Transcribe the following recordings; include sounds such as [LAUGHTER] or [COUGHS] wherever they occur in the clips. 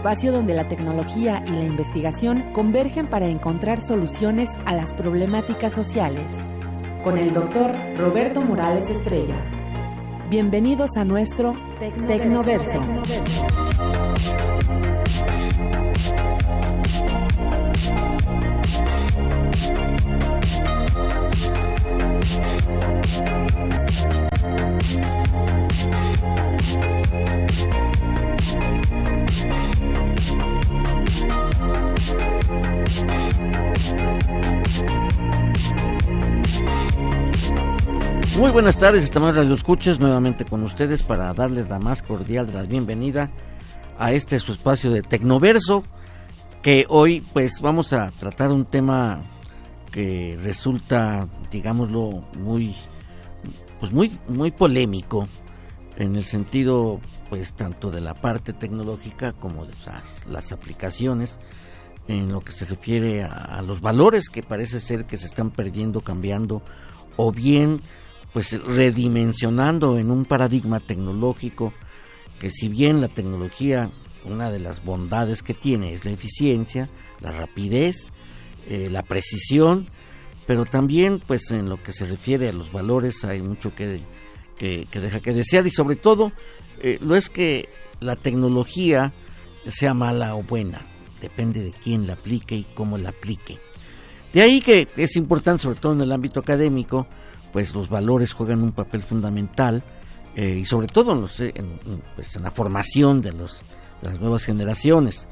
Espacio donde la tecnología y la investigación convergen para encontrar soluciones a las problemáticas sociales. Con el doctor Roberto Morales Estrella. Bienvenidos a nuestro Tecnoverso. Muy buenas tardes, estamos Radio Escuchas nuevamente con ustedes para darles la más cordial de la bienvenida a este su espacio de Tecnoverso, que hoy pues vamos a tratar un tema que resulta, digámoslo, muy pues muy muy polémico en el sentido pues tanto de la parte tecnológica como de las, aplicaciones en lo que se refiere a, a los valores que parece ser que se están perdiendo, cambiando o bien pues redimensionando en un paradigma tecnológico que si bien la tecnología una de las bondades que tiene es la eficiencia, la rapidez, eh, la precisión, pero también pues en lo que se refiere a los valores hay mucho que, que, deja que desear y sobre todo eh, no es que la tecnología sea mala o buena, depende de quién la aplique y cómo la aplique. De ahí que es importante, sobre todo en el ámbito académico, pues los valores juegan un papel fundamental eh, y sobre todo en, los, pues en la formación de, los, de las nuevas generaciones.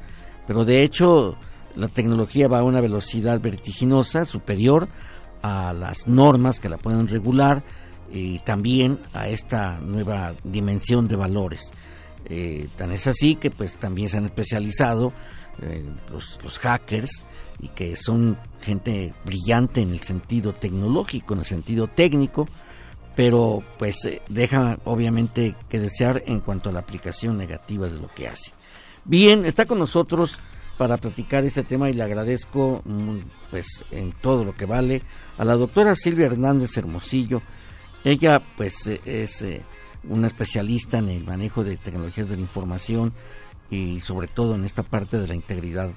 Pero de hecho la tecnología va a una velocidad vertiginosa, superior a las normas que la pueden regular y también a esta nueva dimensión de valores. Eh, tan es así que pues también se han especializado eh, los, hackers y que son gente brillante en el sentido tecnológico, en el sentido técnico, pero pues eh, deja obviamente que desear en cuanto a la aplicación negativa de lo que hace. Bien, está con nosotros para platicar este tema y le agradezco mm, pues en todo lo que vale a la doctora Silvia Hernández Hermosillo. Ella pues eh, es eh, una especialista en el manejo de tecnologías de la información y sobre todo en esta parte de la integridad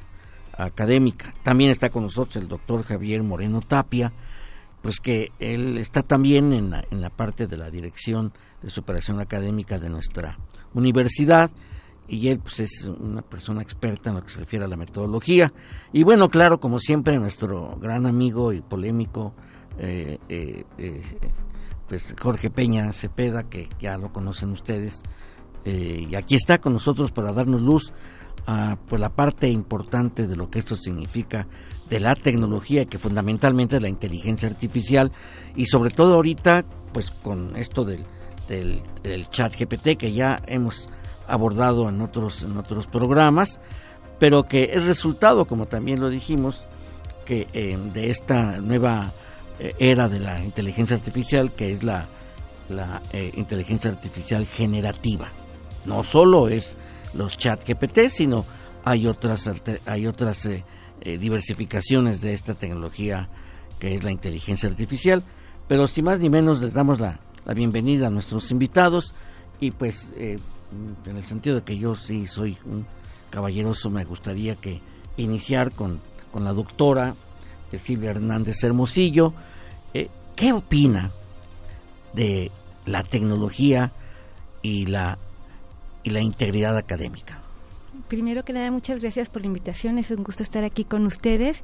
académica. También está con nosotros el doctor Javier Moreno Tapia, pues que él está también en la, en la parte de la dirección de superación académica de nuestra universidad y él pues es una persona experta en lo que se refiere a la metodología y bueno claro como siempre nuestro gran amigo y polémico eh, eh, eh, pues Jorge Peña Cepeda que ya lo conocen ustedes y aquí está con nosotros para darnos luz a pues la parte importante de lo que esto significa de la tecnología que fundamentalmente es la inteligencia artificial y sobre todo ahorita pues con esto del, del, chat GPT que ya hemos abordado en otros en otros programas pero que es resultado como también lo dijimos que eh, de esta nueva eh, era de la inteligencia artificial que es la, la eh, inteligencia artificial generativa no solo es los chat GPT, sino hay otras, hay otras eh, eh, diversificaciones de esta tecnología que es la inteligencia artificial. Pero sin más ni menos les damos la, la bienvenida a nuestros invitados y pues eh, en el sentido de que yo sí soy un caballeroso, me gustaría que iniciar con, con la doctora Silvia Hernández Hermosillo. ¿Qué opina de la tecnología y la y la integridad académica. Primero que nada, muchas gracias por la invitación, es un gusto estar aquí con ustedes.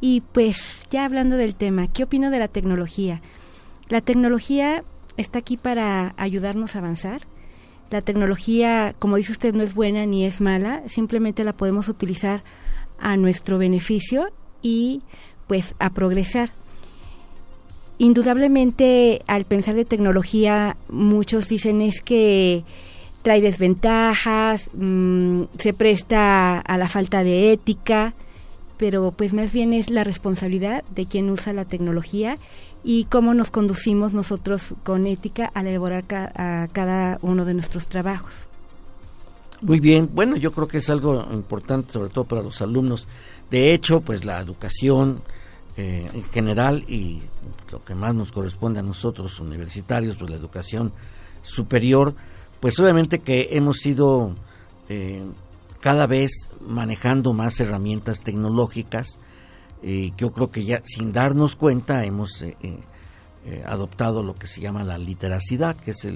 Y pues ya hablando del tema, ¿qué opino de la tecnología? La tecnología está aquí para ayudarnos a avanzar. La tecnología, como dice usted, no es buena ni es mala, simplemente la podemos utilizar a nuestro beneficio y pues a progresar. indudablemente al pensar de tecnología, muchos dicen es que trae desventajas, mm, se presta a la falta de ética, pero pues más bien es la responsabilidad de quien usa la tecnología y cómo nos conducimos nosotros con ética al elaborar cada uno de nuestros trabajos. Muy bien, bueno, yo creo que es algo importante, sobre todo para los alumnos. De hecho, pues la educación eh, en general y lo que más nos corresponde a nosotros universitarios, pues la educación superior, pues obviamente que hemos ido eh, cada vez manejando más herramientas tecnológicas. y yo creo que ya sin darnos cuenta hemos eh, adoptado lo que se llama la literacidad, que es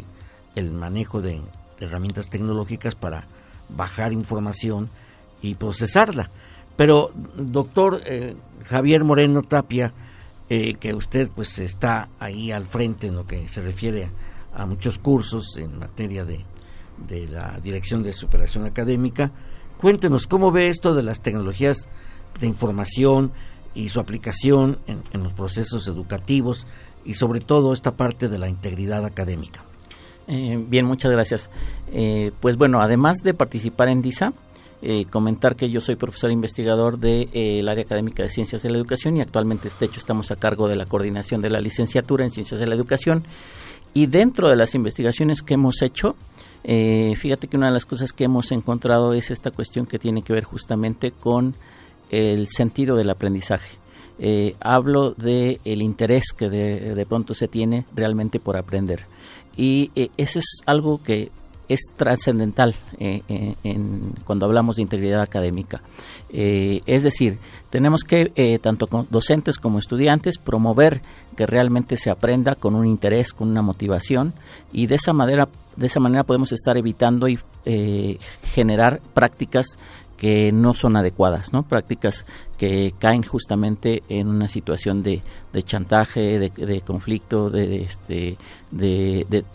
el manejo de herramientas tecnológicas para bajar información y procesarla. Pero, doctor eh, Javier Moreno Tapia, eh, que usted pues está ahí al frente en lo que se refiere a, muchos cursos en materia de, de, la Dirección de Superación Académica, cuéntenos cómo ve esto de las tecnologías de información y su aplicación en los procesos educativos y sobre todo esta parte de la integridad académica. Eh, bien, muchas gracias. Eh, pues bueno, además de participar en DISA, eh, comentar que yo soy profesor investigador del área académica de Ciencias de la Educación y actualmente, de hecho, estamos a cargo de la coordinación de la licenciatura en Ciencias de la Educación. Y dentro de las investigaciones que hemos hecho, fíjate que una de las cosas que hemos encontrado es esta cuestión que tiene que ver justamente con el sentido del aprendizaje. hablo de el interés que de, de, pronto se tiene realmente por aprender y eh, eso es algo que es trascendental eh, eh, en, cuando hablamos de integridad académica. es decir, tenemos que, tanto con docentes como estudiantes, promover que realmente se aprenda con un interés, con una motivación, y de esa manera, de esa manera podemos estar evitando y generar prácticas que no son adecuadas, ¿no? Prácticas que caen justamente en una situación de, chantaje, de, conflicto, de, este,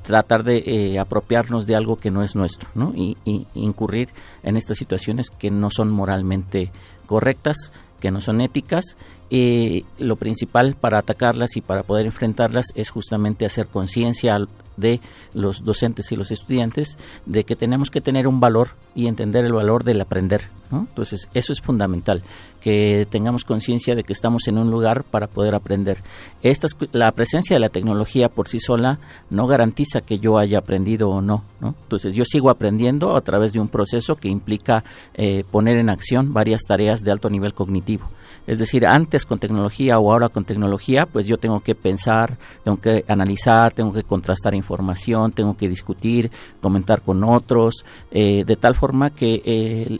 tratar de eh, apropiarnos de algo que no es nuestro, ¿no? Y, y, incurrir en estas situaciones que no son moralmente correctas, que no son éticas. Y lo principal para atacarlas y para poder enfrentarlas es justamente hacer conciencia de los docentes y los estudiantes de que tenemos que tener un valor y entender el valor del aprender. Entonces, eso es fundamental, que tengamos conciencia de que estamos en un lugar para poder aprender. Esta, la presencia de la tecnología por sí sola no garantiza que yo haya aprendido o no. Entonces, yo sigo aprendiendo a través de un proceso que implica eh, poner en acción varias tareas de alto nivel cognitivo. Es decir, antes con tecnología o ahora con tecnología, pues yo tengo que pensar, tengo que analizar, tengo que contrastar información, tengo que discutir, comentar con otros, eh, de tal forma que eh,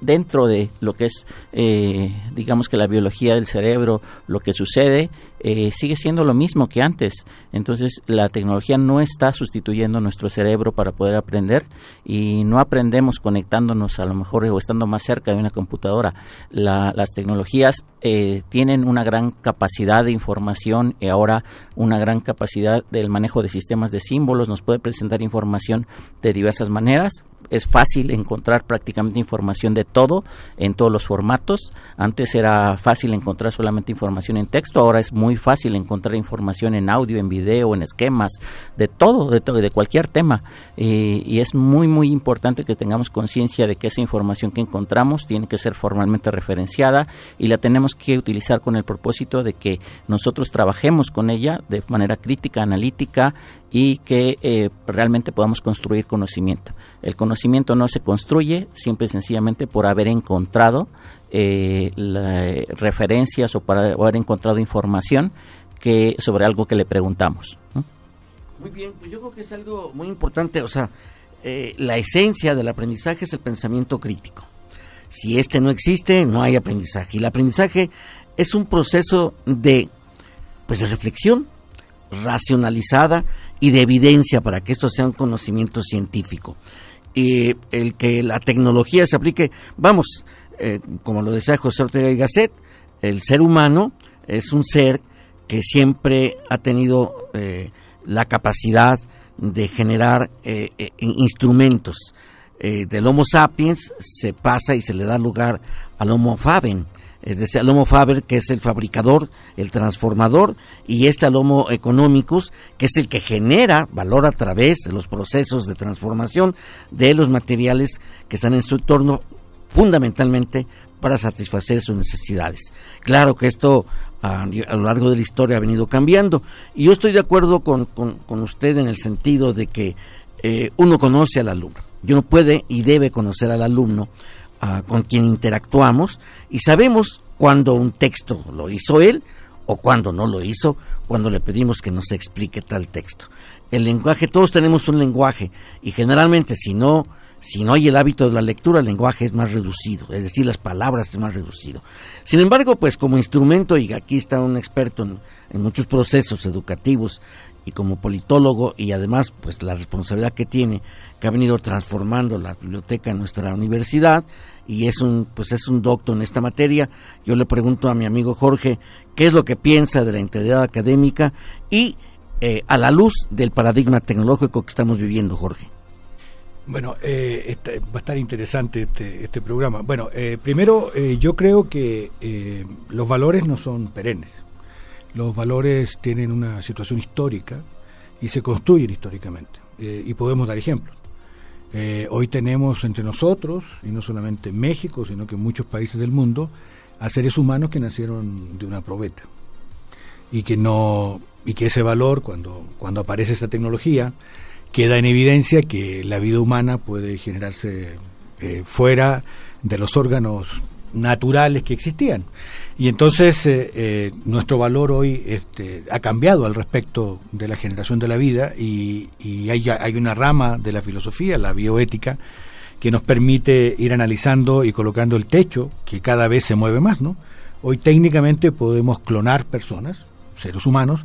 dentro de lo que es, eh, digamos que la biología del cerebro, lo que sucede, eh, sigue siendo lo mismo que antes. Entonces, la tecnología no está sustituyendo nuestro cerebro para poder aprender y no aprendemos conectándonos a lo mejor o estando más cerca de una computadora. las tecnologías eh, tienen una gran capacidad de información y ahora una gran capacidad del manejo de sistemas de símbolos, nos puede presentar información de diversas maneras es fácil encontrar prácticamente información de todo en todos los formatos. Antes era fácil encontrar solamente información en texto, ahora es muy fácil encontrar información en audio, en video, en esquemas, de todo, de, todo, de cualquier tema. y es muy, muy importante que tengamos conciencia de que esa información que encontramos tiene que ser formalmente referenciada y la tenemos que utilizar con el propósito de que nosotros trabajemos con ella de manera crítica, analítica y que eh, realmente podamos construir conocimiento. El conocimiento no se construye simple y sencillamente por haber encontrado eh, referencias o por haber encontrado información que sobre algo que le preguntamos. Muy bien, pues yo creo que es algo muy importante, o sea, eh, la esencia del aprendizaje es el pensamiento crítico. Si este no existe, no hay aprendizaje. Y el aprendizaje es un proceso de, pues, de reflexión racionalizada y de evidencia para que esto sea un conocimiento científico. Y el que la tecnología se aplique, vamos, eh, como lo decía José Ortega y Gasset, el ser humano es un ser que siempre ha tenido eh, la capacidad de generar eh, instrumentos. del Homo sapiens se pasa y se le da lugar al Homo faben, es decir, al Homo Faber, que es el fabricador, el transformador, y este al Homo Economicus, que es el que genera valor a través de los procesos de transformación de los materiales que están en su entorno, fundamentalmente para satisfacer sus necesidades. Claro que esto a, lo largo de la historia ha venido cambiando, y yo estoy de acuerdo con, con, usted en el sentido de que eh, uno conoce al alumno, y uno puede y debe conocer al alumno con quien interactuamos y sabemos cuando un texto lo hizo él o cuando no lo hizo, cuando le pedimos que nos explique tal texto. El lenguaje, todos tenemos un lenguaje y generalmente si no, si no hay el hábito de la lectura, el lenguaje es más reducido, es decir, las palabras es más reducido. Sin embargo, pues como instrumento, y aquí está un experto en, en muchos procesos educativos y como politólogo y además pues la responsabilidad que tiene que ha venido transformando la biblioteca en nuestra universidad y es un pues es un doctor en esta materia. Yo le pregunto a mi amigo Jorge qué es lo que piensa de la integridad académica y eh, a la luz del paradigma tecnológico que estamos viviendo, Jorge. Bueno, eh, va a estar interesante este, este programa. Bueno, eh, primero yo creo que los valores no son perennes. Los valores tienen una situación histórica y se construyen históricamente. y podemos dar ejemplos. Eh, hoy tenemos entre nosotros, y no solamente en México, sino que en muchos países del mundo, a seres humanos que nacieron de una probeta. Y que no y que ese valor cuando cuando aparece esa tecnología queda en evidencia que la vida humana puede generarse eh, fuera de los órganos naturales que existían. Y entonces eh, eh, nuestro valor hoy este, ha cambiado al respecto de la generación de la vida y, hay, hay, una rama de la filosofía, la bioética, que nos permite ir analizando y colocando el techo, que cada vez se mueve más. ¿no? Hoy técnicamente podemos clonar personas, seres humanos,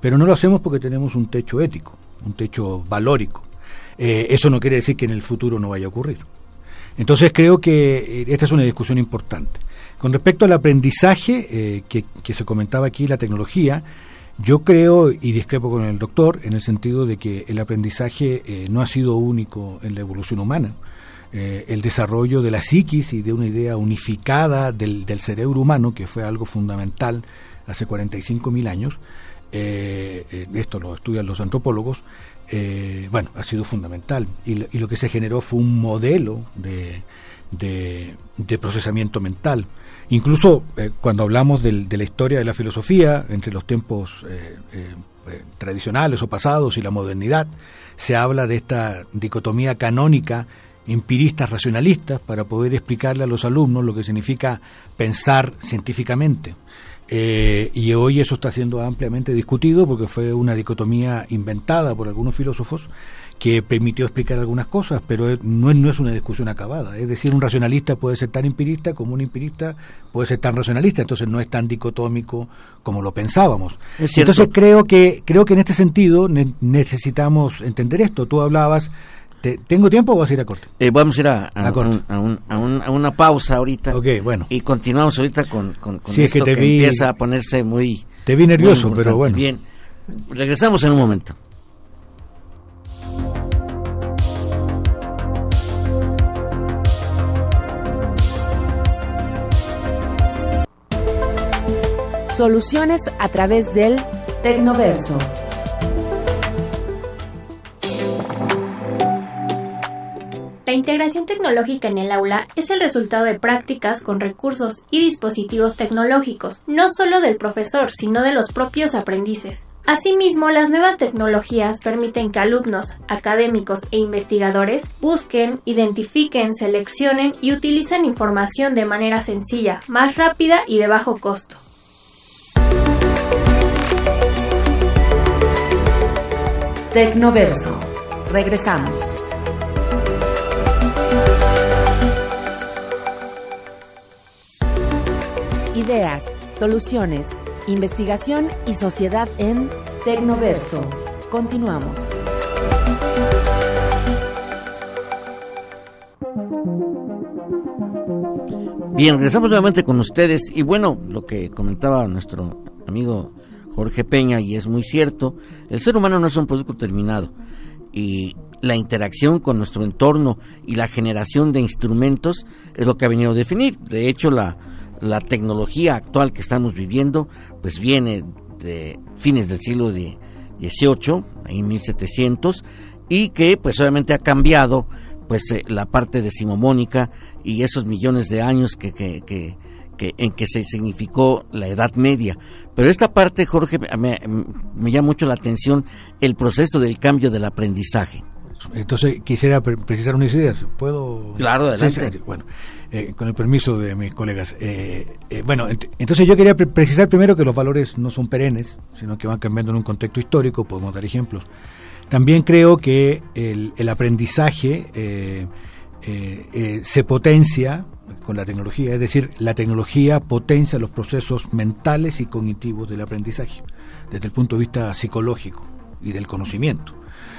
pero no lo hacemos porque tenemos un techo ético, un techo valórico. Eh, eso no quiere decir que en el futuro no vaya a ocurrir. Entonces creo que esta es una discusión importante. Con respecto al aprendizaje eh, que, se comentaba aquí, la tecnología, yo creo y discrepo con el doctor en el sentido de que el aprendizaje eh, no ha sido único en la evolución humana. Eh, el desarrollo de la psiquis y de una idea unificada del, cerebro humano, que fue algo fundamental hace 45.000 años, esto lo estudian los antropólogos, bueno, ha sido fundamental. Y lo, que se generó fue un modelo de, de, procesamiento mental. Incluso eh, cuando hablamos de la historia de la filosofía, entre los tiempos eh, eh, tradicionales o pasados y la modernidad, se habla de esta dicotomía canónica empiristas racionalistas para poder explicarle a los alumnos lo que significa pensar científicamente. Y hoy eso está siendo ampliamente discutido porque fue una dicotomía inventada por algunos filósofos que permitió explicar algunas cosas, pero no es, no es una discusión acabada. Es decir, un racionalista puede ser tan empirista como un empirista puede ser tan racionalista, entonces no es tan dicotómico como lo pensábamos. Entonces creo que creo que en este sentido necesitamos entender esto. Tú hablabas ¿Tengo tiempo o vas a ir a corte? Eh, vamos a ir a, a, una pausa ahorita. Ok, bueno. Y continuamos ahorita con, con, esto que, empieza a ponerse muy... Te vi nervioso, pero bueno. Bien, regresamos en un momento. Soluciones a través del Tecnoverso. La integración tecnológica en el aula es el resultado de prácticas con recursos y dispositivos tecnológicos, no solo del profesor, sino de los propios aprendices. Asimismo, las nuevas tecnologías permiten que alumnos, académicos e investigadores busquen, identifiquen, seleccionen y utilicen información de manera sencilla, más rápida y de bajo costo. Tecnoverso. Regresamos. Ideas, soluciones, investigación y sociedad en Tecnoverso. Continuamos. Bien, regresamos nuevamente con ustedes y bueno, lo que comentaba nuestro amigo Jorge Peña, y es muy cierto, el ser humano no es un producto terminado y la interacción con nuestro entorno y la generación de instrumentos es lo que ha venido a definir. De hecho, la, la tecnología actual que estamos viviendo, pues viene de fines del siglo XVIII, en 1700, y que pues obviamente ha cambiado pues eh, la parte decimomónica y esos millones de años que, que, que, en que se significó la Edad Media. Pero esta parte, Jorge, me, me llama mucho la atención el proceso del cambio del aprendizaje. Entonces quisiera precisar unas ideas. ¿Puedo? Claro, adelante. bueno, eh, con el permiso de mis colegas. Eh, eh, bueno, entonces yo quería precisar primero que los valores no son perennes, sino que van cambiando en un contexto histórico, podemos dar ejemplos. También creo que el, el aprendizaje se potencia con la tecnología, es decir, la tecnología potencia los procesos mentales y cognitivos del aprendizaje, desde el punto de vista psicológico y del conocimiento.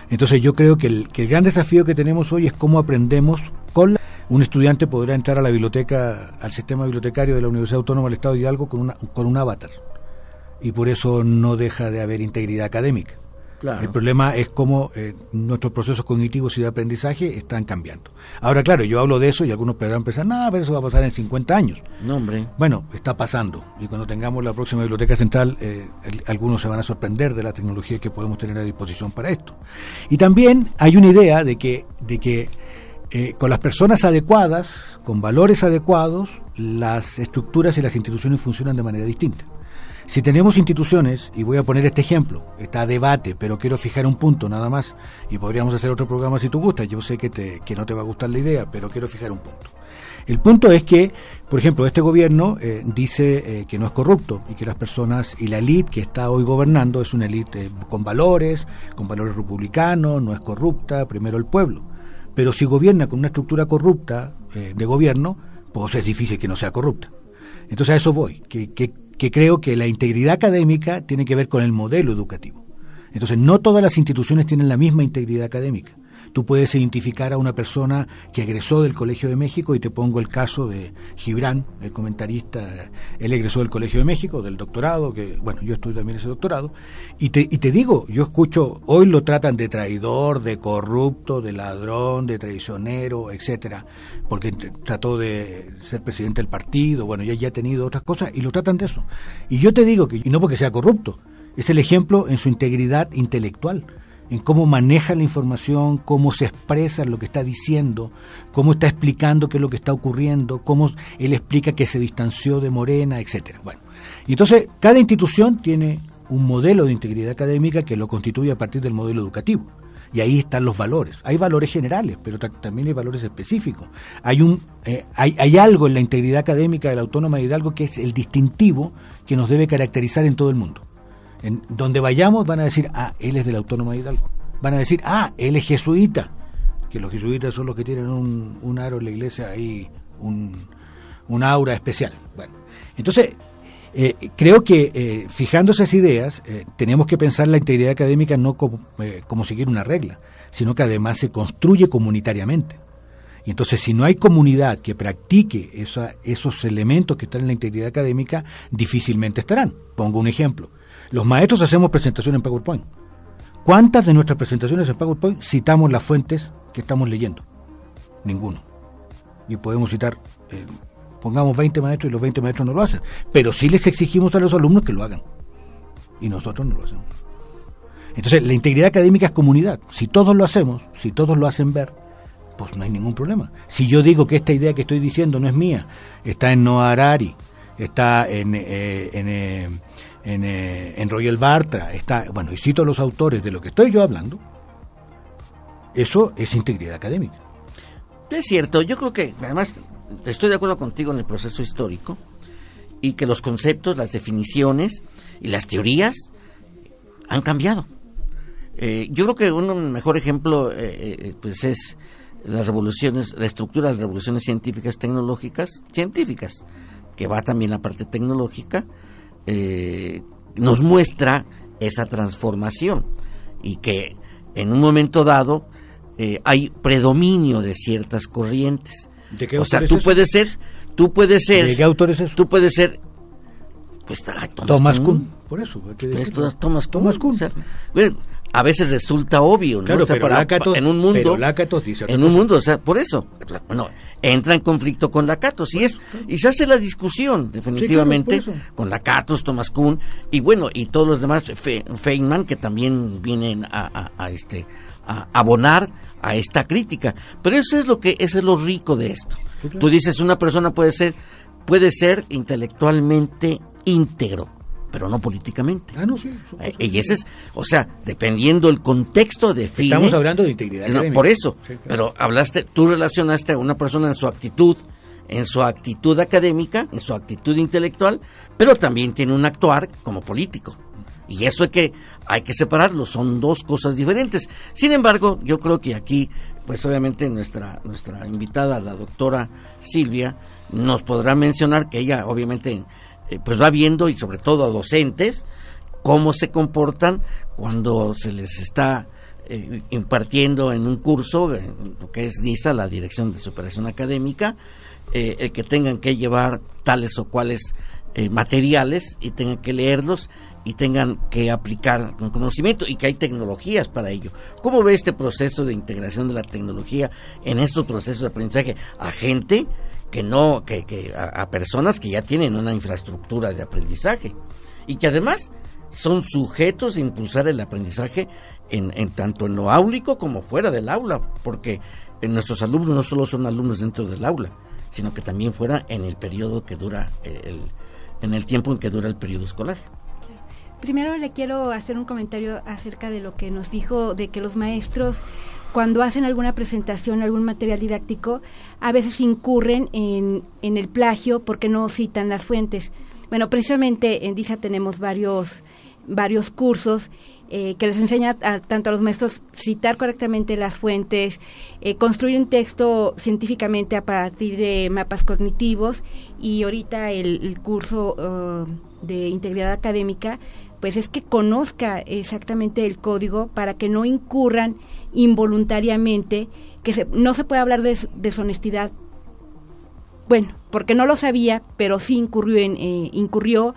Entonces yo creo que el, que el gran desafío que tenemos hoy es cómo aprendemos con un estudiante podrá entrar a la biblioteca, al sistema bibliotecario de la Universidad Autónoma del Estado de Hidalgo con, una, con un avatar. Y por eso no deja de haber integridad académica. El problema es cómo eh, nuestros procesos cognitivos y de aprendizaje están cambiando. Ahora, claro, yo hablo de eso y algunos podrán pensar, no, pero eso va a pasar en 50 años. No, hombre. Bueno, está pasando. Y cuando tengamos la próxima biblioteca central, eh, algunos se van a sorprender de la tecnología que podemos tener a disposición para esto. Y también hay una idea de que, de que eh, con las personas adecuadas, con valores adecuados, las estructuras y las instituciones funcionan de manera distinta. Si tenemos instituciones, y voy a poner este ejemplo, está a debate, pero quiero fijar un punto nada más, y podríamos hacer otro programa si tú gustas, yo sé que, te, que no te va a gustar la idea, pero quiero fijar un punto. El punto es que, por ejemplo, este gobierno eh, dice eh, que no es corrupto y que las personas y la élite que está hoy gobernando es una élite con valores, con valores republicanos, no es corrupta, primero el pueblo. Pero si gobierna con una estructura corrupta de gobierno, pues es difícil que no sea corrupta. Entonces a eso voy, que creo que la integridad académica tiene que ver con el modelo educativo. Entonces, no todas las instituciones tienen la misma integridad académica. Tú puedes identificar a una persona que egresó del Colegio de México y te pongo el caso de Gibran, el comentarista, él egresó del Colegio de México, del doctorado, que bueno, yo estudio también ese doctorado, y te, y te digo, yo escucho, hoy lo tratan de traidor, de corrupto, de ladrón, de traicionero, etcétera, porque trató de ser presidente del partido, bueno, ya, ya ha tenido otras cosas, y lo tratan de eso. Y yo te digo que, y no porque sea corrupto, es el ejemplo en su integridad intelectual en cómo maneja la información, cómo se expresa lo que está diciendo, cómo está explicando qué es lo que está ocurriendo, cómo él explica que se distanció de Morena, etcétera. Bueno, y entonces cada institución tiene un modelo de integridad académica que lo constituye a partir del modelo educativo. Y ahí están los valores. Hay valores generales, pero también hay valores específicos. Hay, un, eh, hay, hay algo en la integridad académica de la Autónoma de Hidalgo que es el distintivo que nos debe caracterizar en todo el mundo. En donde vayamos van a decir, ah, él es de la Autónoma de Hidalgo. Van a decir, ah, él es jesuita. Que los jesuitas son los que tienen un, un aro en la iglesia ahí, un, un aura especial. Bueno, entonces, eh, creo que eh, fijando esas ideas, eh, tenemos que pensar la integridad académica no como, como seguir una regla, sino que además se construye comunitariamente. Y entonces, si no hay comunidad que practique esos elementos que están en la integridad académica, difícilmente estarán. Pongo un ejemplo. Los maestros hacemos presentaciones en PowerPoint. ¿Cuántas de nuestras presentaciones en PowerPoint citamos las fuentes que estamos leyendo? Ninguno. Y podemos citar, eh, pongamos 20 maestros y los 20 maestros no lo hacen. Pero sí les exigimos a los alumnos que lo hagan. Y nosotros no lo hacemos. Entonces, la integridad académica es comunidad. Si todos lo hacemos, si todos lo hacen ver, pues no hay ningún problema. Si yo digo que esta idea que estoy diciendo no es mía, está en Noah Harari, está en, eh, eh, en, eh, en Royal Bartra, está, bueno, y cito a los autores de lo que estoy yo hablando, eso es integridad académica. Es cierto, yo creo que además estoy de acuerdo contigo en el proceso histórico y que los conceptos, las definiciones y las teorías han cambiado. Eh, yo creo que un mejor ejemplo eh, pues es las revoluciones, la estructura de las revoluciones científicas tecnológicas, científicas, que va también la parte tecnológica, eh, nos muestra esa transformación y que en un momento dado eh, hay predominio de ciertas corrientes. o sea, tú puedes ser, tú puedes ser, ¿De qué autor es eso? Tú puedes ser, pues Thomas, Kuhn. por eso. Thomas, Thomas Kuhn. A veces resulta obvio, ¿no? Claro, O sea, pero para- en un mundo, pero dice en un mundo, o sea, por eso, bueno, entra en conflicto con Lakatos y es y se hace la discusión definitivamente Sí, claro, con Lakatos, Thomas Kuhn y bueno y todos los demás, Fe- Feynman que también vienen a, a- a este a abonar a esta crítica, pero eso es lo que eso es lo rico de esto. Tú dices una persona puede ser puede ser intelectualmente íntegro, pero no políticamente. Ah, no, sí. Eh, Y ese es, o sea, dependiendo el contexto define. Estamos hablando de integridad No, por eso, Sí, claro. pero hablaste, tú relacionaste a una persona en su actitud, en su actitud académica, en su actitud intelectual, pero también tiene un actuar como político. Y eso hay que, hay que separarlo, son dos cosas diferentes. Sin embargo, yo creo que aquí, pues obviamente nuestra, nuestra invitada, la doctora Silvia, nos podrá mencionar que ella obviamente eh, pues va viendo y sobre todo a docentes cómo se comportan cuando se les está eh, impartiendo en un curso, lo que es NISA, la Dirección de Superación Académica, eh, el que tengan que llevar tales o cuales eh, materiales y tengan que leerlos y tengan que aplicar un conocimiento y que hay tecnologías para ello. ¿Cómo ve este proceso de integración de la tecnología en estos procesos de aprendizaje a gente que no, que, que a, a personas que ya tienen una infraestructura de aprendizaje y que además son sujetos de impulsar el aprendizaje en, en tanto en lo áulico como fuera del aula, porque eh, nuestros alumnos no solo son alumnos dentro del aula, sino que también fuera en el periodo que dura eh, el, en el tiempo en que dura el periodo escolar. Primero le quiero hacer un comentario acerca de lo que nos dijo de que los maestros cuando hacen alguna presentación, algún material didáctico, a veces incurren en, el plagio porque no citan las fuentes. Bueno, precisamente en DISA tenemos varios, varios cursos eh, que les enseña a- tanto a los maestros citar correctamente las fuentes, eh, construir un texto científicamente a partir de mapas cognitivos y ahorita el, el curso eh, de integridad académica pues es que conozca exactamente el código para que no incurran involuntariamente, que se- no se puede hablar de des- deshonestidad bueno, porque no lo sabía, pero sí incurrió en, eh, incurrió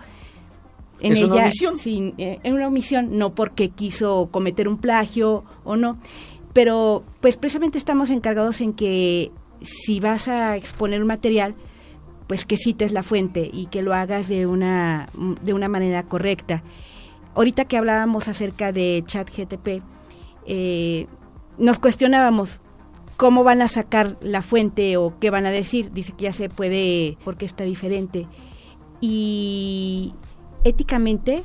en Es ella una omisión. sin, eh, en una omisión, no porque quiso cometer un plagio o no, pero pues precisamente estamos encargados en que si vas a exponer un material, pues que cites la fuente y que lo hagas de una, de una manera correcta. Ahorita que hablábamos acerca de ChatGTP, eh, nos cuestionábamos cómo van a sacar la fuente o qué van a decir. Dice que ya se puede porque está diferente. Y éticamente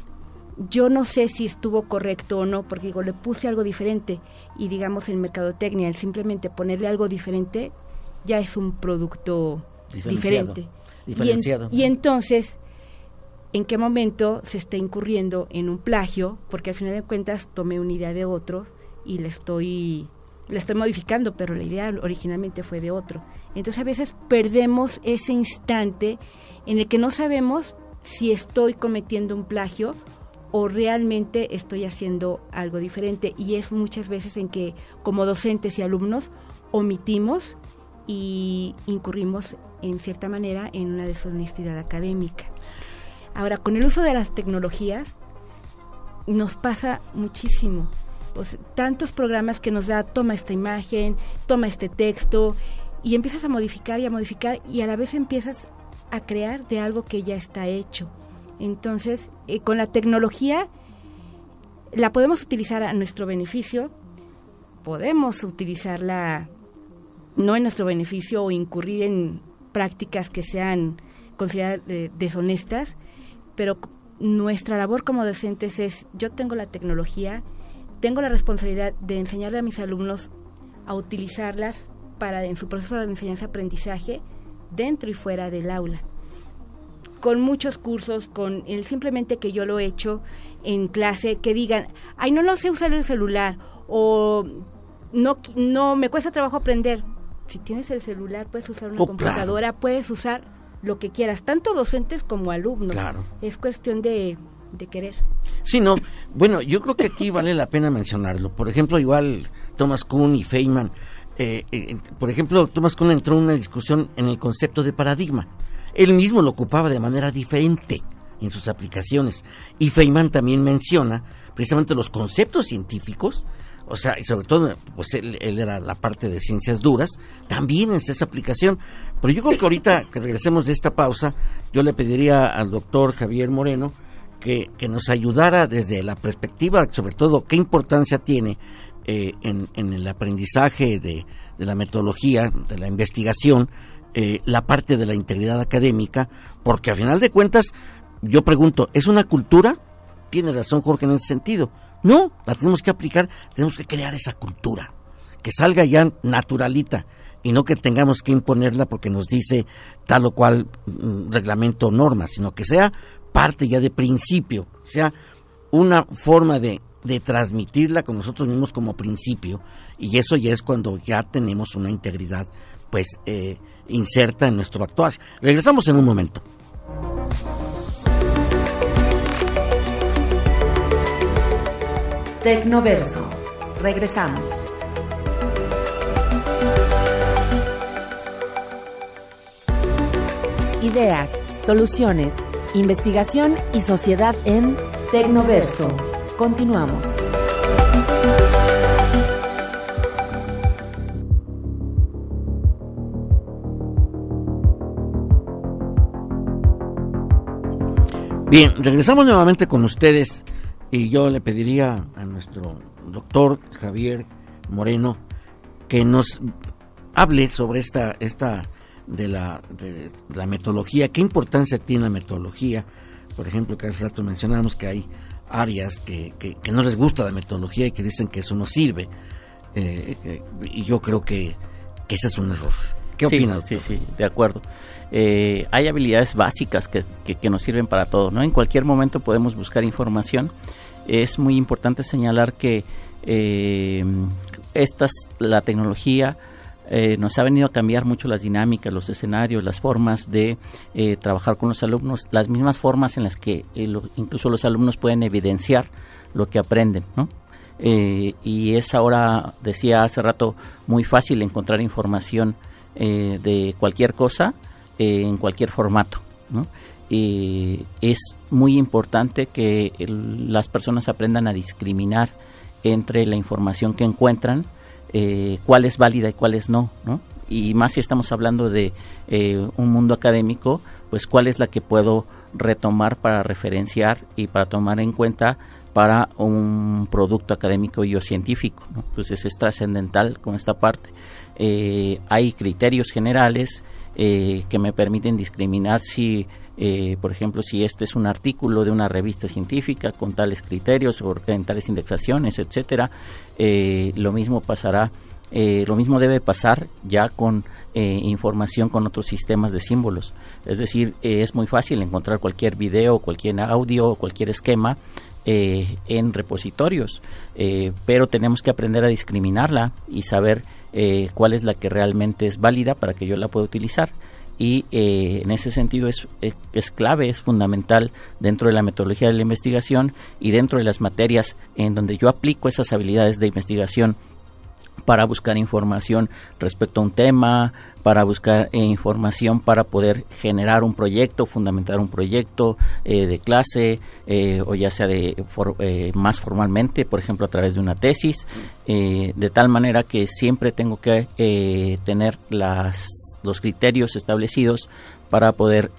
yo no sé si estuvo correcto o no, porque digo, le puse algo diferente y digamos en mercadotecnia, el simplemente ponerle algo diferente ya es un producto Diferenciado. diferente. Y en- Diferenciado. y entonces, ¿en qué momento se está incurriendo en un plagio? Porque al final de cuentas tomé una idea de otro y le estoy, estoy modificando, pero la idea originalmente fue de otro. Entonces a veces perdemos ese instante en el que no sabemos si estoy cometiendo un plagio o realmente estoy haciendo algo diferente. Y es muchas veces en que como docentes y alumnos omitimos y incurrimos en cierta manera en una deshonestidad académica. Ahora, con el uso de las tecnologías nos pasa muchísimo. Tantos programas que nos da, toma esta imagen, toma este texto, y empiezas a modificar y a modificar, y a la vez empiezas a crear de algo que ya está hecho. Entonces, eh, con la tecnología la podemos utilizar a nuestro beneficio, podemos utilizarla no en nuestro beneficio o incurrir en prácticas que sean consideradas eh, deshonestas, pero nuestra labor como docentes es, yo tengo la tecnología, tengo la responsabilidad de enseñarle a mis alumnos a utilizarlas para en su proceso de enseñanza-aprendizaje dentro y fuera del aula con muchos cursos, con el simplemente que yo lo he hecho en clase, que digan, ay, no, no sé usar el celular, o no, no, me cuesta trabajo aprender. Si tienes el celular, puedes usar una Oh, computadora, puedes usar lo que quieras, tanto docentes como alumnos. Claro. Es cuestión de, de querer. Sí, no. Bueno, yo creo que aquí vale la pena mencionarlo. Por ejemplo, igual Thomas Kuhn y Feynman. eh, eh, por ejemplo, Thomas Kuhn entró en una discusión en el concepto de paradigma. Él mismo lo ocupaba de manera diferente, en sus aplicaciones. Y Feynman también menciona precisamente los conceptos científicos, o sea, y sobre todo, pues él, era la parte de ciencias duras, también es esa aplicación. Pero yo creo que ahorita [COUGHS] que regresemos de esta pausa, yo le pediría al doctor Javier Moreno que, que nos ayudara desde la perspectiva, sobre todo, qué importancia tiene eh, en, en, el aprendizaje de, de, la metodología, de la investigación, eh, la parte de la integridad académica, porque a final de cuentas, yo pregunto, ¿es una cultura? Tiene razón Jorge en ese sentido. No, la tenemos que aplicar, tenemos que crear esa cultura, que salga ya naturalita y no que tengamos que imponerla porque nos dice tal o cual mm, reglamento o norma, sino que sea parte ya de principio, sea una forma de, de transmitirla con nosotros mismos como principio y eso ya es cuando ya tenemos una integridad pues eh, inserta en nuestro actuar. Regresamos en un momento. Tecnoverso. Regresamos. Ideas, soluciones, investigación y sociedad en Tecnoverso. Continuamos. Bien, regresamos nuevamente con ustedes y yo le pediría a nuestro doctor Javier Moreno que nos hable sobre esta, esta de la, de la metodología, qué importancia tiene la metodología. Por ejemplo, que hace rato mencionamos que hay áreas que, que, no les gusta la metodología y que dicen que eso no sirve. Eh, y yo creo que, que ese es un error. ¿Qué opinas? Sí, sí, de acuerdo. Eh, hay habilidades básicas que, nos sirven para todo, ¿no? En cualquier momento podemos buscar información. Es muy importante señalar que eh, estas, la tecnología eh, nos ha venido a cambiar mucho las dinámicas, los escenarios, las formas de trabajar con los alumnos, las mismas formas en las que incluso los alumnos pueden evidenciar lo que aprenden, ¿no? y es ahora, decía hace rato, muy fácil encontrar información de cualquier cosa en cualquier formato. ¿no? es muy importante que las personas aprendan a discriminar entre la información que encuentran, eh, cuál es válida y cuál es no, ¿no? Y más si estamos hablando de eh, un mundo académico, pues cuál es la que puedo retomar para referenciar y para tomar en cuenta para un producto académico y o científico. ¿no? Entonces es trascendental con esta parte. Eh, hay criterios generales eh, que me permiten discriminar si, eh, por ejemplo, si este es un artículo de una revista científica con tales criterios o en tales indexaciones, etcétera. Eh, lo mismo pasará, lo mismo debe pasar ya con información con otros sistemas de símbolos. Es decir, es muy fácil encontrar cualquier video, cualquier audio, cualquier esquema en repositorios, pero tenemos que aprender a discriminarla y saber eh, cuál es la que realmente es válida para que yo la pueda utilizar. Y eh, en ese sentido es, eh, es clave, es fundamental dentro de la metodología de la investigación y dentro de las materias en donde yo aplico esas habilidades de investigación para buscar información respecto a un tema, para buscar eh, información para poder generar un proyecto, fundamentar un proyecto eh, de clase eh, o ya sea de más formalmente, por ejemplo a través de una tesis, de tal manera que siempre tengo que tener las, los criterios establecidos para poder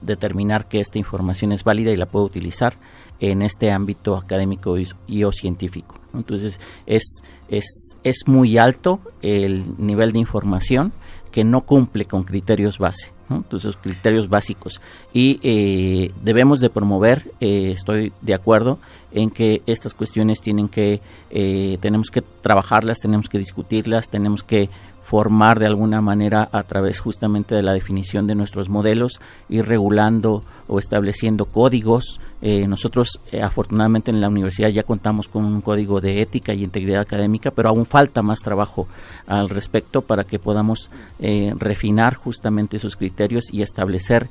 determinar que esta información es válida y la puedo utilizar en este ámbito académico y, o científico. Entonces es, es, es muy alto el nivel de información que no cumple con criterios base. entonces criterios básicos y eh, debemos de promover eh, estoy de acuerdo en que estas cuestiones tienen que eh, tenemos que trabajarlas tenemos que discutirlas tenemos que formar de alguna manera a través justamente de la definición de nuestros modelos, ir regulando o estableciendo códigos. Eh, nosotros eh, afortunadamente en la universidad ya contamos con un código de ética y integridad académica, pero aún falta más trabajo al respecto para que podamos eh, refinar justamente esos criterios y establecer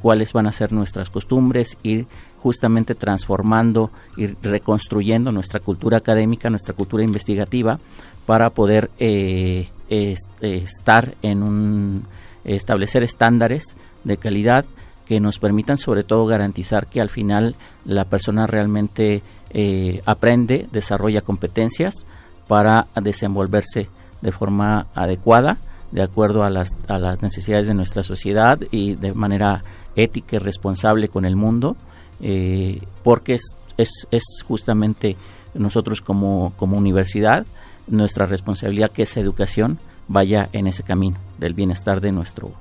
cuáles van a ser nuestras costumbres, ir justamente transformando y reconstruyendo nuestra cultura académica, nuestra cultura investigativa, para poder eh, estar en un establecer estándares de calidad que nos permitan sobre todo garantizar que al final la persona realmente eh, aprende, desarrolla competencias para desenvolverse de forma adecuada, de acuerdo a las, a las necesidades de nuestra sociedad y de manera ética y responsable con el mundo, eh, porque es, es, es, justamente nosotros como, como universidad nuestra responsabilidad que esa educación vaya en ese camino del bienestar de nuestro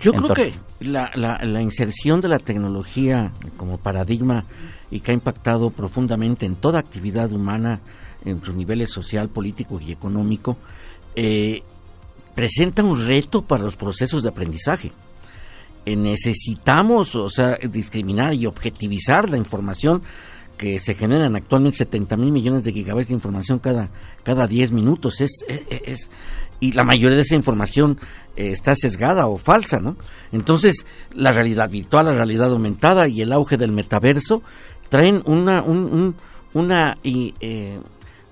yo creo que la, la, inserción de la tecnología como paradigma y que ha impactado profundamente en toda actividad humana, en sus niveles social, político y económico, eh, presenta un reto para los procesos de aprendizaje. Eh, necesitamos, o sea, discriminar y objetivizar la información que se generan actualmente 70 mil millones de gigabytes de información cada, cada 10 minutos. Es, es, y la mayoría de esa información eh, está sesgada o falsa, ¿no? Entonces, la realidad virtual, la realidad aumentada y el auge del metaverso traen una, una, eh,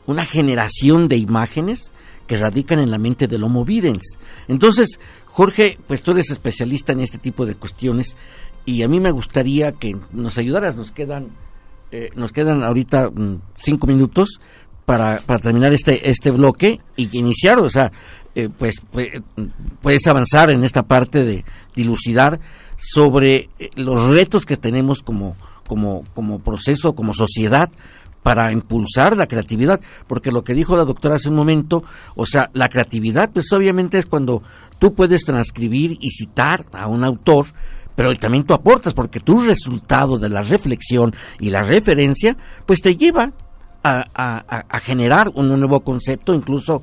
una generación de imágenes que radican en la mente del Homo videns. Entonces, Jorge, pues tú eres especialista en este tipo de cuestiones y a mí me gustaría que nos ayudaras, nos quedan, eh, nos quedan ahorita mm, cinco minutos para, para terminar este, este bloque y iniciar, o sea, eh, pues, puedes avanzar en esta parte de dilucidar sobre eh, los retos que tenemos como, como, como proceso, como sociedad para impulsar la creatividad, porque lo que dijo la doctora hace un momento, o sea, la creatividad, pues obviamente es cuando tú puedes transcribir y citar a un autor, pero también tú aportas, porque tu resultado de la reflexión y la referencia, pues te lleva a, generar un nuevo concepto, incluso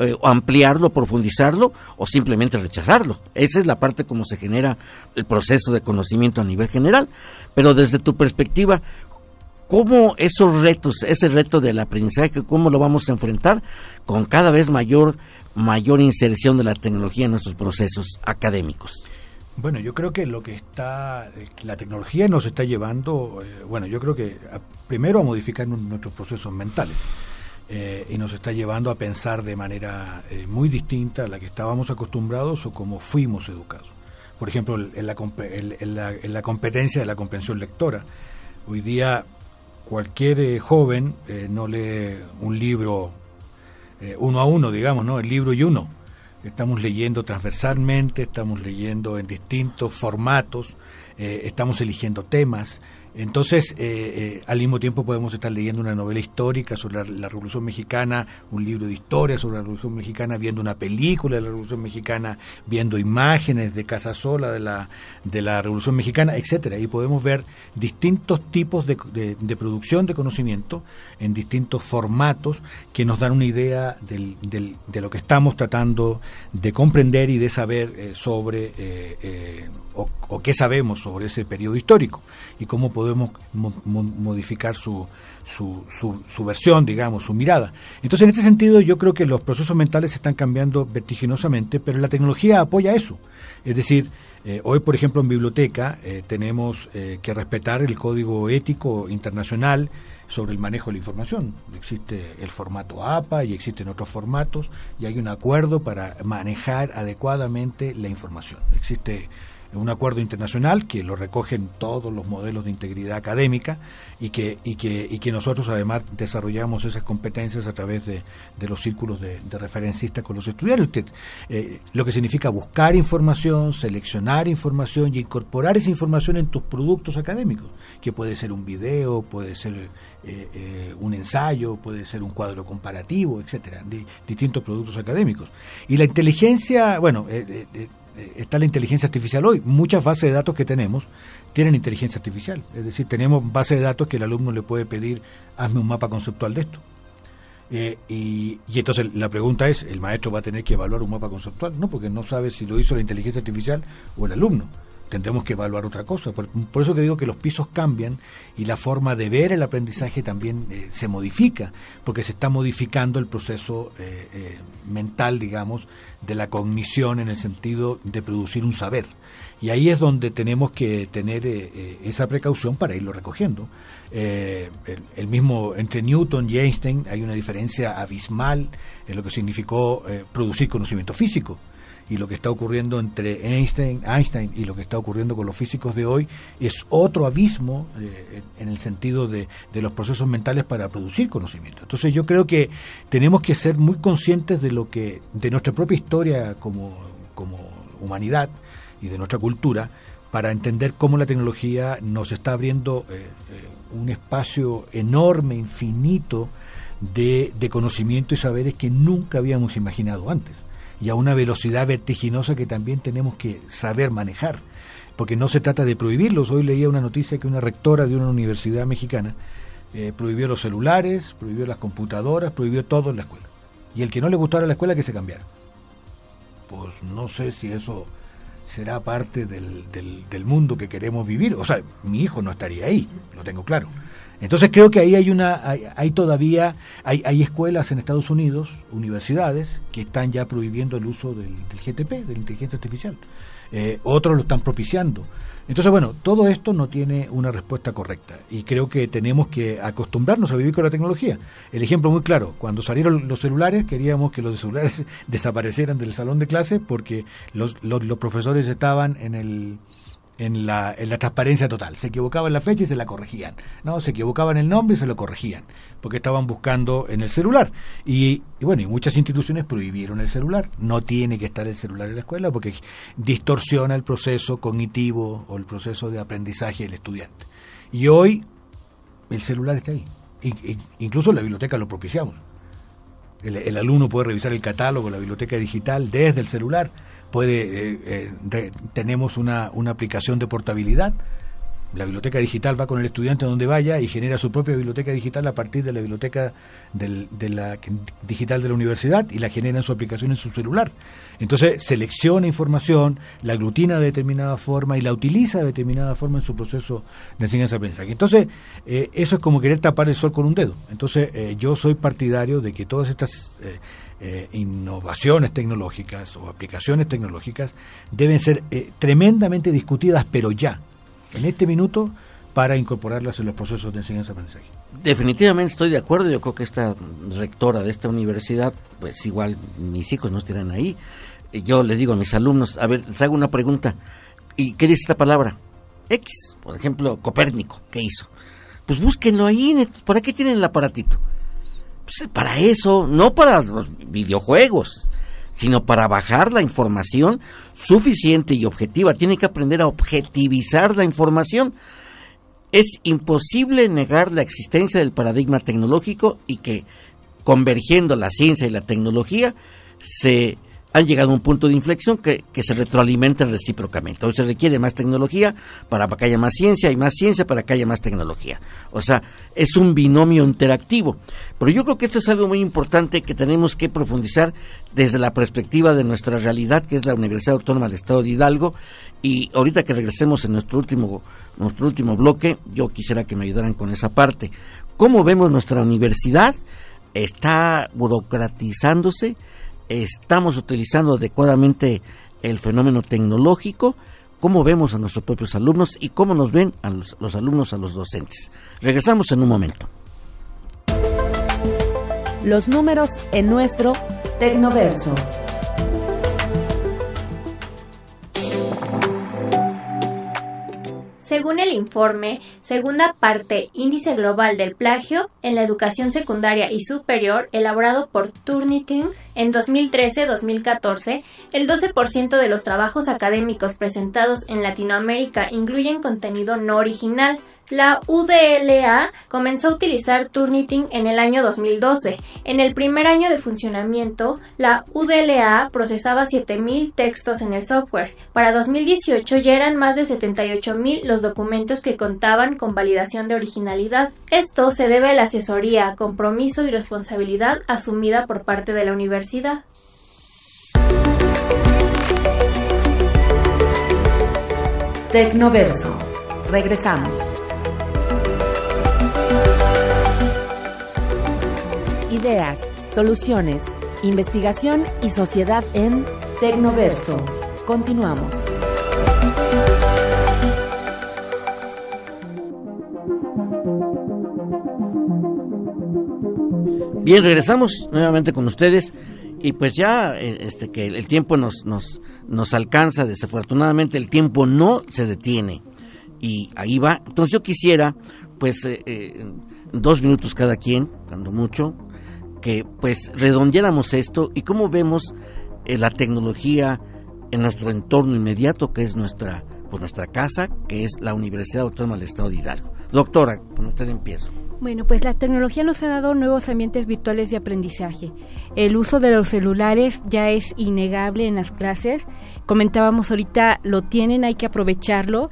eh, ampliarlo, profundizarlo o simplemente rechazarlo. Esa es la parte como se genera el proceso de conocimiento a nivel general. Pero desde tu perspectiva, ¿cómo esos retos, ese reto del aprendizaje, cómo lo vamos a enfrentar con cada vez mayor, mayor inserción de la tecnología en nuestros procesos académicos? Bueno, yo creo que lo que está, la tecnología nos está llevando, eh, bueno, yo creo que primero a modificar nuestros procesos mentales eh, y nos está llevando a pensar de manera eh, muy distinta a la que estábamos acostumbrados o como fuimos educados. Por ejemplo, en la, en la, competencia de la comprensión lectora. Hoy día cualquier joven no lee un libro uno a uno, digamos, ¿no? El libro y uno estamos leyendo transversalmente, estamos leyendo en distintos formatos, eh, estamos eligiendo temas, entonces, eh, eh, al mismo tiempo podemos estar leyendo una novela histórica sobre la, Revolución Mexicana, un libro de historia sobre la Revolución Mexicana, viendo una película de la Revolución Mexicana, viendo imágenes de Casasola de la, de la Revolución Mexicana, etcétera. Y podemos ver distintos tipos de, producción de conocimiento en distintos formatos que nos dan una idea del, de lo que estamos tratando de comprender y de saber eh, sobre o, qué sabemos sobre ese periodo histórico y cómo podemos modificar su, su, su, versión, digamos, su mirada. Entonces, en este sentido, yo creo que los procesos mentales están cambiando vertiginosamente, pero la tecnología apoya eso. Es decir, eh, hoy, por ejemplo, en biblioteca eh, tenemos eh, que respetar el código ético internacional sobre el manejo de la información. Existe el formato APA y existen otros formatos y hay un acuerdo para manejar adecuadamente la información. Existe un acuerdo internacional que lo recogen todos los modelos de integridad académica y que, y que, y que nosotros además desarrollamos esas competencias a través de, los círculos de, referencistas con los estudiantes. Eh, lo que significa buscar información, seleccionar información y incorporar esa información en tus productos académicos, que puede ser un video, puede ser eh, eh, un ensayo, puede ser un cuadro comparativo, etcétera, de distintos productos académicos. Y la inteligencia, bueno, está la inteligencia artificial hoy. Muchas bases de datos que tenemos tienen inteligencia artificial. Es decir, tenemos bases de datos que el alumno le puede pedir, hazme un mapa conceptual de esto. Eh, y, y, entonces la pregunta es, ¿el maestro va a tener que evaluar un mapa conceptual? No, porque no sabe si lo hizo la inteligencia artificial o el alumno tendremos que evaluar otra cosa. Por, eso te digo que los pisos cambian y la forma de ver el aprendizaje también eh, se modifica, porque se está modificando el proceso eh, eh, mental, digamos, de la cognición en el sentido de producir un saber. Y ahí es donde tenemos que tener esa precaución para irlo recogiendo. El, mismo entre Newton y Einstein hay una diferencia abismal en lo que significó producir conocimiento físico y lo que está ocurriendo entre Einstein, Einstein y lo que está ocurriendo con los físicos de hoy es otro abismo eh, en el sentido de, de, los procesos mentales para producir conocimiento. Entonces yo creo que tenemos que ser muy conscientes de lo que de nuestra propia historia como, como humanidad y de nuestra cultura para entender cómo la tecnología nos está abriendo eh, eh, un espacio enorme, infinito de, de conocimiento y saberes que nunca habíamos imaginado antes y a una velocidad vertiginosa que también tenemos que saber manejar, porque no se trata de prohibirlos. Hoy leía una noticia que una rectora de una universidad mexicana eh, prohibió los celulares, prohibió las computadoras, prohibió todo en la escuela. Y el que no le gustara la escuela que se cambiara. Pues no sé si eso será parte del, del, del mundo que queremos vivir. O sea, mi hijo no estaría ahí, lo tengo claro. Entonces creo que ahí hay una, hay, hay todavía, hay, hay, escuelas en Estados Unidos, universidades, que están ya prohibiendo el uso del, del GTP, de la inteligencia artificial. Eh, otros lo están propiciando. Entonces, bueno, todo esto no tiene una respuesta correcta y creo que tenemos que acostumbrarnos a vivir con la tecnología. El ejemplo muy claro, cuando salieron los celulares, queríamos que los celulares [LAUGHS] desaparecieran del salón de clase porque los, los, los profesores estaban en el, en la, en la transparencia total. Se equivocaban la fecha y se la corregían. ¿no? Se equivocaban el nombre y se lo corregían, porque estaban buscando en el celular. Y, y, bueno, y muchas instituciones prohibieron el celular. No tiene que estar el celular en la escuela porque distorsiona el proceso cognitivo o el proceso de aprendizaje del estudiante. Y hoy el celular está ahí. Incluso en la biblioteca lo propiciamos. El, el alumno puede revisar el catálogo, la biblioteca digital desde el celular puede eh, eh, re, tenemos una, una aplicación de portabilidad la biblioteca digital va con el estudiante donde vaya y genera su propia biblioteca digital a partir de la biblioteca del, de la digital de la universidad y la genera en su aplicación en su celular. Entonces selecciona información, la aglutina de determinada forma y la utiliza de determinada forma en su proceso de enseñanza-aprendizaje. Entonces eh, eso es como querer tapar el sol con un dedo. Entonces eh, yo soy partidario de que todas estas eh, eh, innovaciones tecnológicas o aplicaciones tecnológicas deben ser eh, tremendamente discutidas, pero ya, en este minuto, para incorporarlas en los procesos de enseñanza-aprendizaje. Definitivamente estoy de acuerdo, yo creo que esta rectora de esta universidad, pues igual mis hijos no estarán ahí, yo les digo a mis alumnos, a ver, les hago una pregunta, ¿y qué dice esta palabra? X, por ejemplo, Copérnico, ¿qué hizo? Pues búsquenlo ahí, ¿para qué tienen el aparatito? Pues para eso, no para los videojuegos, sino para bajar la información suficiente y objetiva. Tiene que aprender a objetivizar la información. Es imposible negar la existencia del paradigma tecnológico y que convergiendo la ciencia y la tecnología se han llegado a un punto de inflexión que, que se retroalimenta recíprocamente. Hoy se requiere más tecnología para que haya más ciencia y más ciencia para que haya más tecnología. O sea, es un binomio interactivo. Pero yo creo que esto es algo muy importante que tenemos que profundizar desde la perspectiva de nuestra realidad, que es la Universidad Autónoma del Estado de Hidalgo. Y ahorita que regresemos en nuestro último, nuestro último bloque, yo quisiera que me ayudaran con esa parte. ¿Cómo vemos nuestra universidad? ¿Está burocratizándose? Estamos utilizando adecuadamente el fenómeno tecnológico, cómo vemos a nuestros propios alumnos y cómo nos ven a los, los alumnos a los docentes. Regresamos en un momento. Los números en nuestro Tecnoverso. Según el informe, segunda parte Índice Global del Plagio en la Educación Secundaria y Superior, elaborado por Turnitin en 2013-2014, el 12% de los trabajos académicos presentados en Latinoamérica incluyen contenido no original, la UDLA comenzó a utilizar Turnitin en el año 2012. En el primer año de funcionamiento, la UDLA procesaba 7.000 textos en el software. Para 2018 ya eran más de 78.000 los documentos que contaban con validación de originalidad. Esto se debe a la asesoría, compromiso y responsabilidad asumida por parte de la universidad. Tecnoverso. Regresamos. Ideas, soluciones, investigación y sociedad en Tecnoverso. Continuamos. Bien, regresamos nuevamente con ustedes Y pues ya eh, este que el tiempo nos, nos, nos alcanza, desafortunadamente el tiempo no se detiene. Y ahí va. Entonces yo quisiera, pues, eh, eh, dos minutos cada quien, cuando mucho, que pues redondeáramos esto y cómo vemos la tecnología en nuestro entorno inmediato, que es nuestra, pues, nuestra casa, que es la Universidad Autónoma del Estado de Hidalgo. Doctora, con usted empiezo. Bueno, pues la tecnología nos ha dado nuevos ambientes virtuales de aprendizaje. El uso de los celulares ya es innegable en las clases. Comentábamos ahorita, lo tienen, hay que aprovecharlo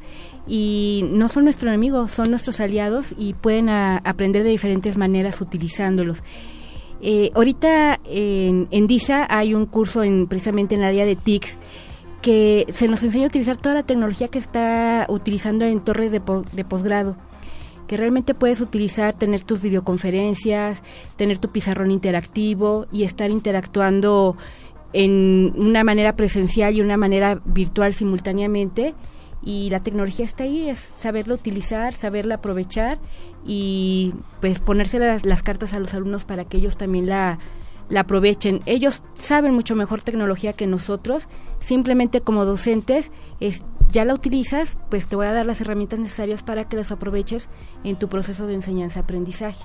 y no son nuestros enemigos, son nuestros aliados y pueden aprender de diferentes maneras utilizándolos. Eh, ahorita en, en, DISA hay un curso en, precisamente en el área de TICS que se nos enseña a utilizar toda la tecnología que está utilizando en torres de, de posgrado que realmente puedes utilizar, tener tus videoconferencias, tener tu pizarrón interactivo y estar interactuando en una manera presencial y una manera virtual simultáneamente. Y la tecnología está ahí, es saberla utilizar, saberla aprovechar y pues ponerse las, cartas a los alumnos para que ellos también la, la aprovechen. Ellos saben mucho mejor tecnología que nosotros, simplemente como docentes es, ya la utilizas, pues te voy a dar las herramientas necesarias para que las aproveches en tu proceso de enseñanza-aprendizaje.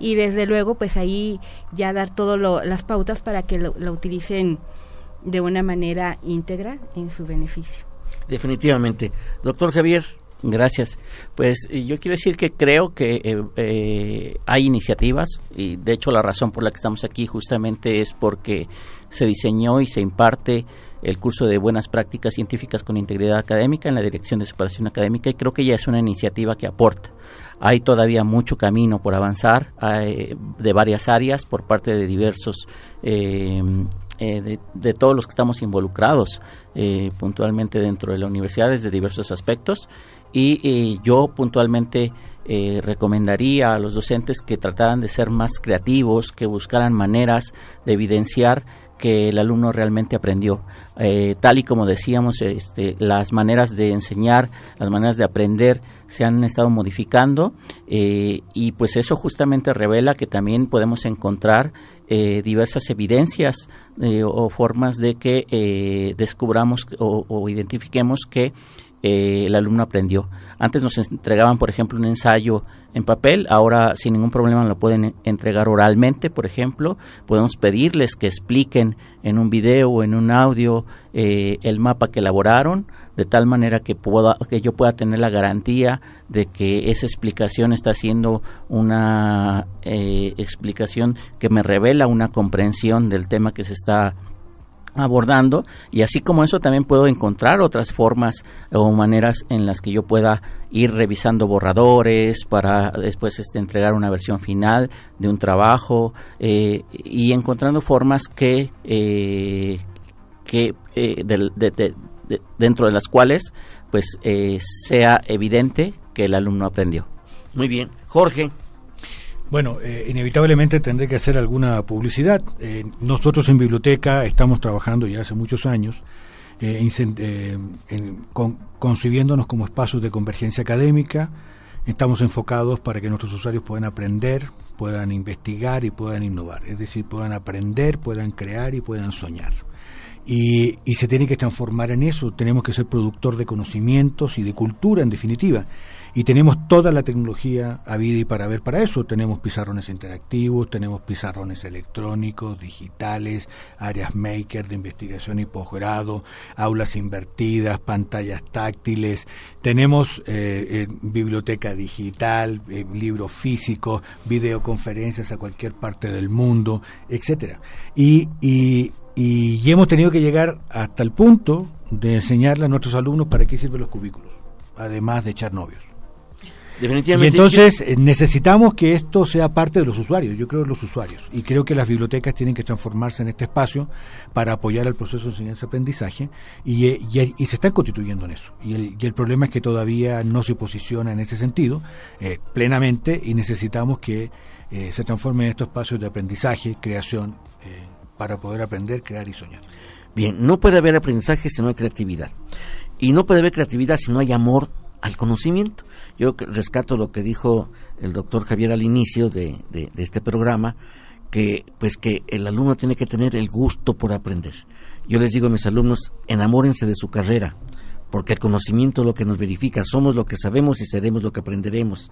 Y desde luego, pues ahí ya dar todas las pautas para que la utilicen de una manera íntegra en su beneficio. Definitivamente. Doctor Javier. Gracias. Pues yo quiero decir que creo que eh, eh, hay iniciativas y de hecho la razón por la que estamos aquí justamente es porque se diseñó y se imparte el curso de Buenas Prácticas Científicas con Integridad Académica en la Dirección de Superación Académica y creo que ya es una iniciativa que aporta. Hay todavía mucho camino por avanzar de varias áreas por parte de diversos, eh, eh, de, todos los que estamos involucrados eh, puntualmente dentro de la universidad desde diversos aspectos y yo puntualmente recomendaría a los docentes que trataran de ser más creativos, que buscaran maneras de evidenciar que el alumno realmente aprendió. Eh, tal y como decíamos, este, las maneras de enseñar, las maneras de aprender se han estado modificando eh, y pues eso justamente revela que también podemos encontrar eh, diversas evidencias o formas de que descubramos o identifiquemos que eh, el alumno aprendió. Antes nos entregaban, por ejemplo, un ensayo en papel, ahora sin ningún problema lo pueden entregar oralmente, por ejemplo. Podemos pedirles que expliquen en un video o en un audio eh, el mapa que elaboraron, de tal manera que, pueda, que yo pueda tener la garantía de que esa explicación está siendo una eh, explicación que me revela una comprensión del tema que se está abordando y así como eso también puedo encontrar otras formas o maneras en las que yo pueda ir revisando borradores para después este, entregar una versión final de un trabajo eh, y encontrando formas que eh, que eh, dentro de las cuales pues sea evidente que el alumno aprendió. Muy bien. Jorge bueno, eh, inevitablemente tendré que hacer alguna publicidad. Eh, nosotros en biblioteca estamos trabajando ya hace muchos años, eh, concibiéndonos como espacios de convergencia académica. Estamos enfocados para que nuestros usuarios puedan aprender, puedan investigar y puedan innovar. Es decir, puedan aprender, puedan crear y puedan soñar. Y, y se tiene que transformar en eso. Tenemos que ser productor de conocimientos y de cultura, en definitiva. Y tenemos toda la tecnología a vida y para ver para eso. Tenemos pizarrones interactivos, tenemos pizarrones electrónicos, digitales, áreas maker de investigación y posgrado, aulas invertidas, pantallas táctiles, tenemos eh, eh, biblioteca digital, eh, libros físicos, videoconferencias a cualquier parte del mundo, etcétera. Y, y, y hemos tenido que llegar hasta el punto de enseñarle a nuestros alumnos para qué sirven los cubículos, además de echar novios. Y entonces eh, necesitamos que esto sea parte de los usuarios, yo creo los usuarios, y creo que las bibliotecas tienen que transformarse en este espacio para apoyar el proceso de enseñanza-aprendizaje y, eh, y, se están constituyendo en eso. Y el, y el, problema es que todavía no se posiciona en ese sentido eh, plenamente y necesitamos que se transforme en estos espacios de aprendizaje, creación, para poder aprender, crear y soñar. Bien, no puede haber aprendizaje si no hay creatividad. Y no puede haber creatividad si no hay amor al conocimiento. Yo rescato lo que dijo el doctor Javier al inicio de, este programa, que pues que el alumno tiene que tener el gusto por aprender. Yo les digo a mis alumnos, enamórense de su carrera, porque el conocimiento es lo que nos verifica, somos lo que sabemos y seremos lo que aprenderemos.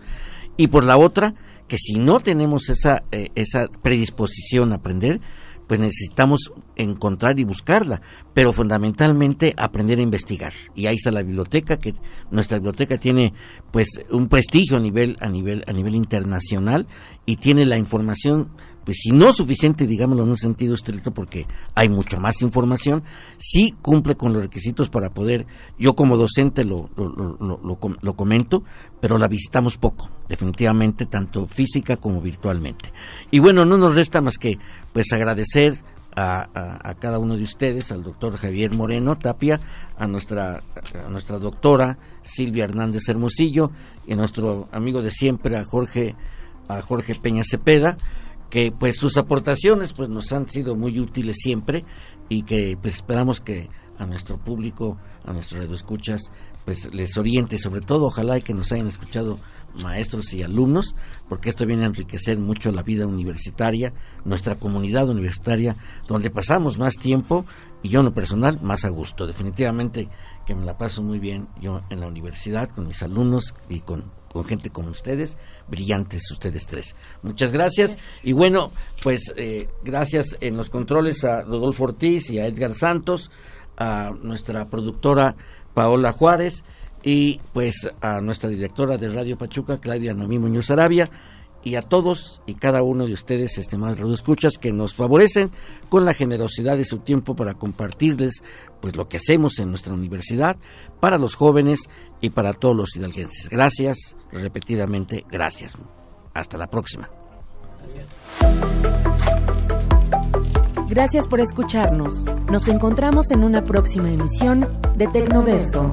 Y por la otra, que si no tenemos esa, eh, esa predisposición a aprender, pues necesitamos encontrar y buscarla, pero fundamentalmente aprender a investigar. Y ahí está la biblioteca, que nuestra biblioteca tiene pues un prestigio a nivel, a nivel, a nivel internacional y tiene la información pues si no suficiente, digámoslo en un sentido estricto, porque hay mucha más información, sí cumple con los requisitos para poder, yo como docente lo, lo, comento, pero la visitamos poco, definitivamente, tanto física como virtualmente. Y bueno, no nos resta más que pues agradecer a, a, cada uno de ustedes, al doctor Javier Moreno Tapia, a nuestra, a nuestra doctora Silvia Hernández Hermosillo y a nuestro amigo de siempre, a Jorge, a Jorge Peña Cepeda, que pues sus aportaciones pues nos han sido muy útiles siempre y que pues esperamos que a nuestro público, a nuestros radioescuchas, pues les oriente, sobre todo ojalá que nos hayan escuchado maestros y alumnos, porque esto viene a enriquecer mucho la vida universitaria, nuestra comunidad universitaria, donde pasamos más tiempo y yo en lo personal más a gusto. Definitivamente que me la paso muy bien yo en la universidad con mis alumnos y con con gente como ustedes, brillantes ustedes tres. Muchas gracias. Y bueno, pues eh, gracias en los controles a Rodolfo Ortiz y a Edgar Santos, a nuestra productora Paola Juárez y pues a nuestra directora de Radio Pachuca, Claudia Noemí Muñoz Arabia y a todos y cada uno de ustedes, estimados escuchas que nos favorecen con la generosidad de su tiempo para compartirles pues lo que hacemos en nuestra universidad para los jóvenes y para todos los hidalguenses. Gracias, repetidamente, gracias. Hasta la próxima. Gracias por escucharnos. Nos encontramos en una próxima emisión de Tecnoverso.